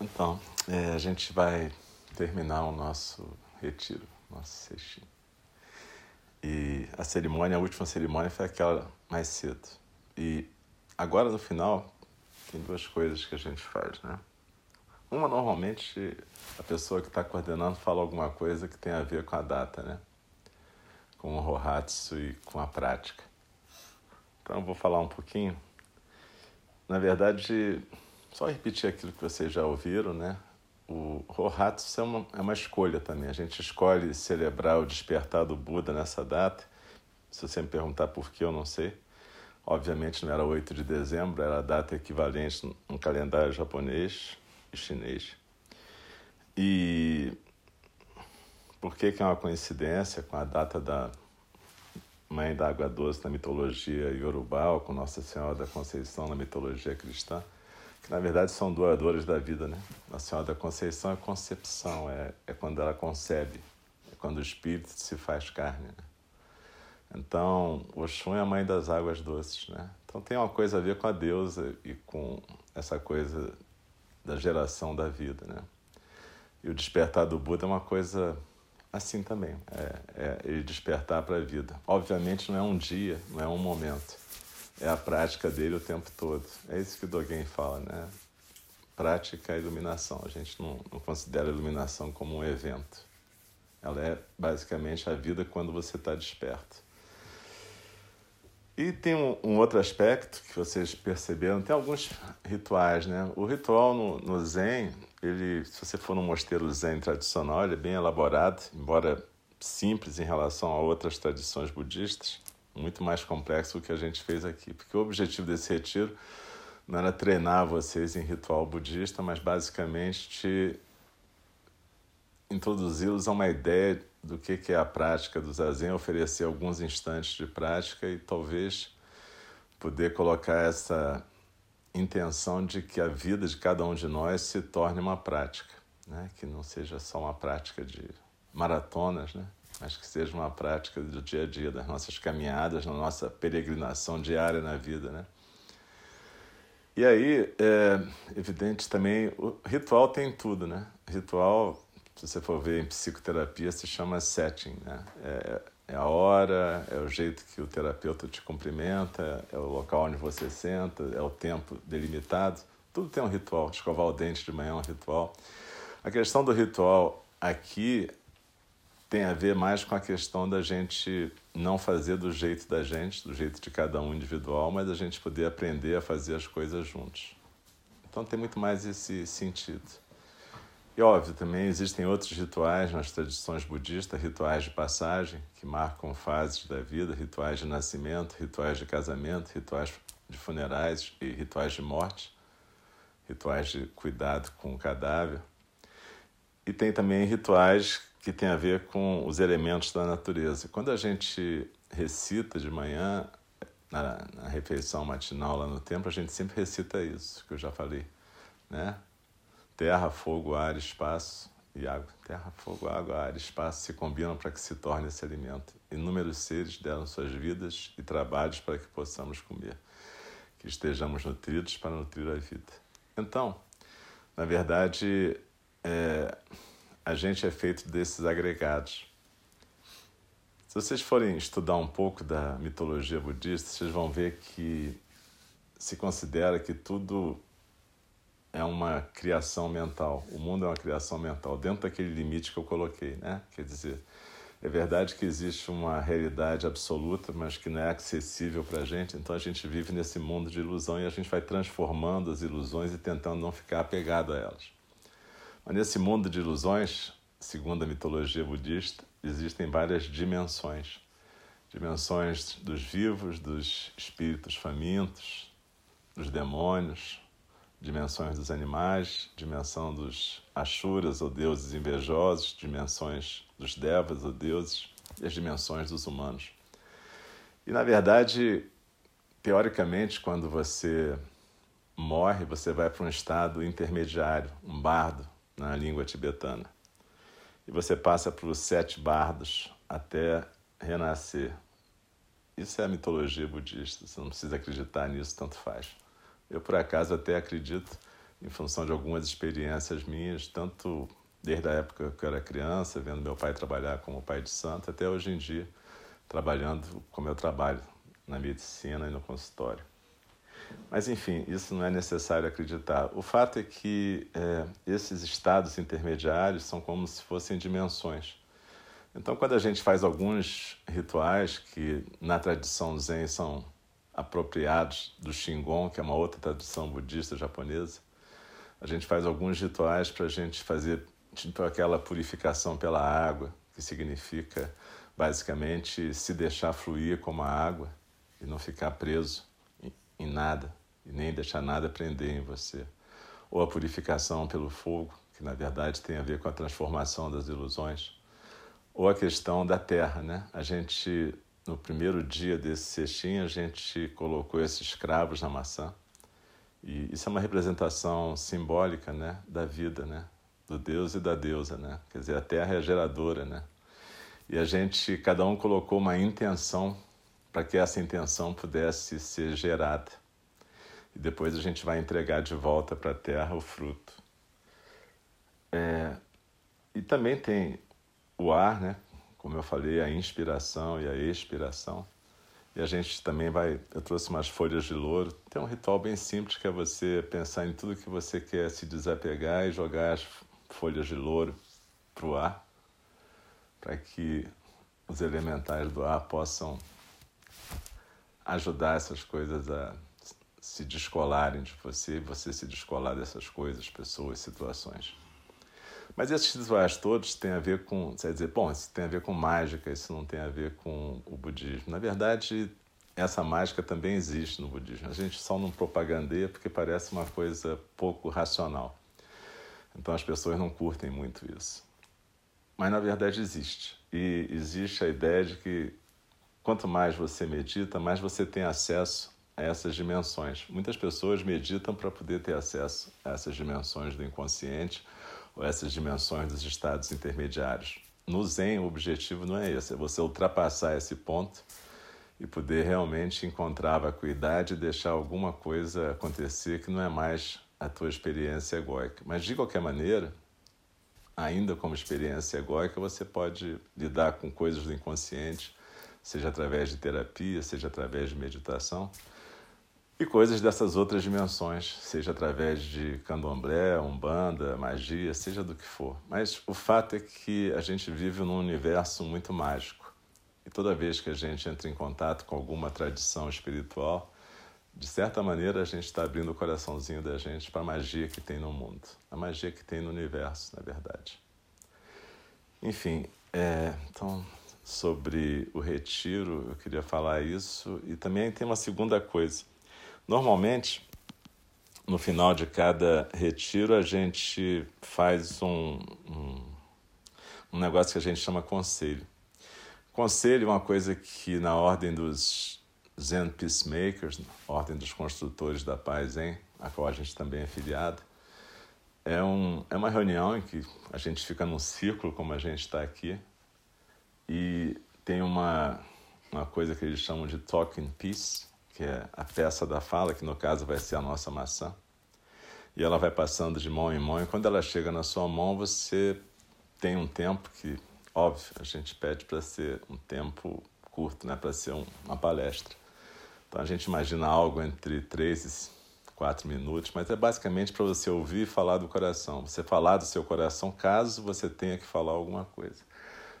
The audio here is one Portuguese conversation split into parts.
Então, é, a gente vai terminar o nosso retiro, nosso sextinho. E a cerimônia, a última cerimônia foi aquela mais cedo. E agora no final tem duas coisas que a gente faz, né? Uma, normalmente, a pessoa que está coordenando fala alguma coisa que tem a ver com a data, né? Com o Rohatsu e com a prática. Então, eu vou falar um pouquinho. Na verdade, só repetir aquilo que vocês já ouviram, né? O Rohatsu é uma, é uma escolha também. A gente escolhe celebrar o despertar do Buda nessa data. Se você me perguntar por que, eu não sei. Obviamente não era 8 de dezembro, era a data equivalente no calendário japonês e chinês. E por que, que é uma coincidência com a data da Mãe da Água Doce na mitologia iorubá, ou com Nossa Senhora da Conceição na mitologia cristã? Na verdade são doadores da vida, né? Nossa Senhora da Conceição é concepção, é, é quando ela concebe, é quando o espírito se faz carne. Né? Então, Oxum é a mãe das águas doces, né? Então tem uma coisa a ver com a deusa e com essa coisa da geração da vida, né? E o despertar do Buda é uma coisa assim também, é, é ele despertar para a vida. Obviamente não é um dia, não é um momento, é a prática dele o tempo todo. É isso que Dogen fala, né? Prática é iluminação. A gente não, não considera a iluminação como um evento. Ela é basicamente a vida quando você está desperto. E tem um, um, outro aspecto que vocês perceberam, tem alguns rituais, né? O ritual no, no Zen, ele, se você for no mosteiro Zen tradicional, ele é bem elaborado, embora simples em relação a outras tradições budistas, muito mais complexo do que a gente fez aqui, porque o objetivo desse retiro não era treinar vocês em ritual budista, mas basicamente introduzi-los a uma ideia do que, que é a prática do zazen, oferecer alguns instantes de prática e talvez poder colocar essa intenção de que a vida de cada um de nós se torne uma prática, né? que não seja só uma prática de maratonas, né? Mas que seja uma prática do dia a dia, das nossas caminhadas, na nossa peregrinação diária na vida. Né? E aí, é evidente também, o ritual tem tudo, né? Ritual se você for ver em psicoterapia, se chama setting, né? É, é, a hora, é o jeito que o terapeuta te cumprimenta, é o local onde você senta, é o tempo delimitado. Tudo tem um ritual. Escovar o dente de manhã é um ritual. A questão do ritual aqui tem a ver mais com a questão da gente não fazer do jeito da gente, do jeito de cada um individual, mas a gente poder aprender a fazer as coisas juntos. Então tem muito mais esse sentido. E óbvio, também existem outros rituais nas tradições budistas, rituais de passagem, que marcam fases da vida, rituais de nascimento, rituais de casamento, rituais de funerais e rituais de morte, rituais de cuidado com o cadáver. E tem também rituais que têm a ver com os elementos da natureza. Quando a gente recita de manhã, na, na refeição matinal lá no templo, a gente sempre recita isso, que eu já falei, né? Terra, fogo, ar, espaço e água. Terra, fogo, água, ar espaço se combinam para que se torne esse alimento. Inúmeros seres deram suas vidas e trabalhos para que possamos comer, que estejamos nutridos para nutrir a vida. Então, na verdade, é, a gente é feito desses agregados. Se vocês forem estudar um pouco da mitologia budista, vocês vão ver que se considera que tudo é uma criação mental. O mundo é uma criação mental, dentro daquele limite que eu coloquei, né? Quer dizer, é verdade que existe uma realidade absoluta, mas que não é acessível para a gente, então a gente vive nesse mundo de ilusão e a gente vai transformando as ilusões e tentando não ficar apegado a elas. Mas nesse mundo de ilusões, segundo a mitologia budista, existem várias dimensões. Dimensões dos vivos, dos espíritos famintos, dos demônios, dimensões dos animais, dimensão dos Ashuras, ou deuses invejosos, dimensões dos Devas, ou deuses, e as dimensões dos humanos. E, na verdade, teoricamente, quando você morre, você vai para um estado intermediário, um bardo na língua tibetana. E você passa para os sete bardos até renascer. Isso é a mitologia budista, você não precisa acreditar nisso, tanto faz. Eu, por acaso, até acredito, em função de algumas experiências minhas, tanto desde a época que eu era criança, vendo meu pai trabalhar como pai de santo, até hoje em dia, trabalhando como eu trabalho na medicina e no consultório. Mas, enfim, isso não é necessário acreditar. O fato é que é, esses estados intermediários são como se fossem dimensões. Então, quando a gente faz alguns rituais que na tradição Zen são apropriados do Shingon, que é uma outra tradição budista japonesa, a gente faz alguns rituais para a gente fazer tipo aquela purificação pela água, que significa basicamente se deixar fluir como a água e não ficar preso em nada e nem deixar nada prender em você. Ou a purificação pelo fogo, que na verdade tem a ver com a transformação das ilusões. Ou a questão da terra, né? A gente, no primeiro dia desse cestinho, a gente colocou esses cravos na maçã. E isso é uma representação simbólica, né? Da vida, né? Do Deus e da deusa, né? Quer dizer, a terra é geradora, né? E a gente, cada um colocou uma intenção para que essa intenção pudesse ser gerada. E depois a gente vai entregar de volta para a terra o fruto. É, e também tem o ar, né? Como eu falei, a inspiração e a expiração. E a gente também vai. Eu trouxe umas folhas de louro. Tem um ritual bem simples que é você pensar em tudo que você quer se desapegar e jogar as folhas de louro para o ar, para que os elementais do ar possam ajudar essas coisas a se descolarem de você, você se descolar dessas coisas, pessoas, situações. Mas esses rituais todos têm a ver com, vai dizer, bom, isso tem a ver com mágica, isso não tem a ver com o budismo. Na verdade, essa mágica também existe no budismo. A gente só não propagandeia porque parece uma coisa pouco racional. Então as pessoas não curtem muito isso. Mas na verdade existe. E existe a ideia de que Quanto mais você medita, mais você tem acesso a essas dimensões. Muitas pessoas meditam para poder ter acesso a essas dimensões do inconsciente ou essas dimensões dos estados intermediários. No Zen, o objetivo não é esse, é você ultrapassar esse ponto e poder realmente encontrar vacuidade e deixar alguma coisa acontecer que não é mais a tua experiência egóica. Mas, de qualquer maneira, ainda como experiência egóica, você pode lidar com coisas do inconsciente seja através de terapia, seja através de meditação, e coisas dessas outras dimensões, seja através de candomblé, umbanda, magia, seja do que for. Mas o fato é que a gente vive num universo muito mágico. E toda vez que a gente entra em contato com alguma tradição espiritual, de certa maneira a gente está abrindo o coraçãozinho da gente para a magia que tem no mundo, a magia que tem no universo, na verdade. Enfim, é, então sobre o retiro, eu queria falar isso. E também tem uma segunda coisa. Normalmente, no final de cada retiro, a gente faz um, um, um negócio que a gente chama conselho. Conselho é uma coisa que, na ordem dos Zen Peacemakers, ordem dos construtores da paz Zen, a qual a gente também é filiado, é, um, é uma reunião em que a gente fica num círculo, como a gente está aqui, e tem uma, uma coisa que eles chamam de talking piece, que é a peça da fala, que no caso vai ser a nossa maçã. E ela vai passando de mão em mão, e quando ela chega na sua mão, você tem um tempo que, óbvio, a gente pede para ser um tempo curto, né? para ser um, uma palestra. Então a gente imagina algo entre três e quatro minutos, mas é basicamente para você ouvir e falar do coração. Você falar do seu coração caso você tenha que falar alguma coisa.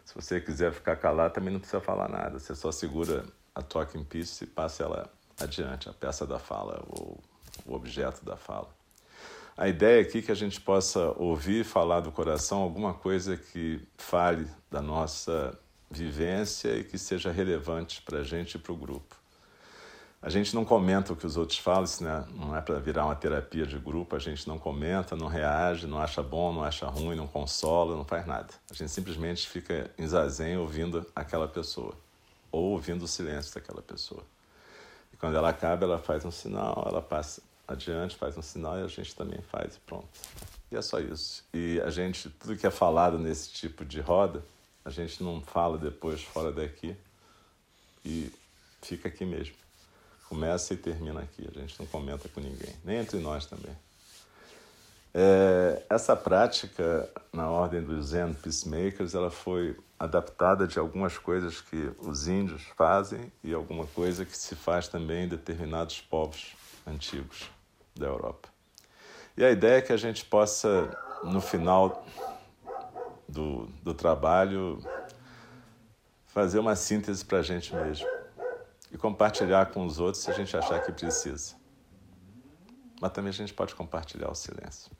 Se você quiser ficar calado, também não precisa falar nada. Você só segura a talking piece e passa ela adiante, a peça da fala, ou o objeto da fala. A ideia aqui é que a gente possa ouvir falar do coração alguma coisa que fale da nossa vivência e que seja relevante para a gente e para o grupo. A gente não comenta o que os outros falam, isso não é para virar uma terapia de grupo, a gente não comenta, não reage, não acha bom, não acha ruim, não consola, não faz nada. A gente simplesmente fica em zazen ouvindo aquela pessoa, ou ouvindo o silêncio daquela pessoa. E quando ela acaba, ela faz um sinal, ela passa adiante, faz um sinal e a gente também faz e pronto. E é só isso. E a gente, tudo que é falado nesse tipo de roda, a gente não fala depois fora daqui e fica aqui mesmo. Começa e termina aqui. A gente não comenta com ninguém, nem entre nós também. É, essa prática, na ordem dos Zen Peacemakers, ela foi adaptada de algumas coisas que os índios fazem e alguma coisa que se faz também em determinados povos antigos da Europa. E a ideia é que a gente possa, no final do, do trabalho, fazer uma síntese para a gente mesmo e compartilhar com os outros se a gente achar que precisa. Mas também a gente pode compartilhar o silêncio.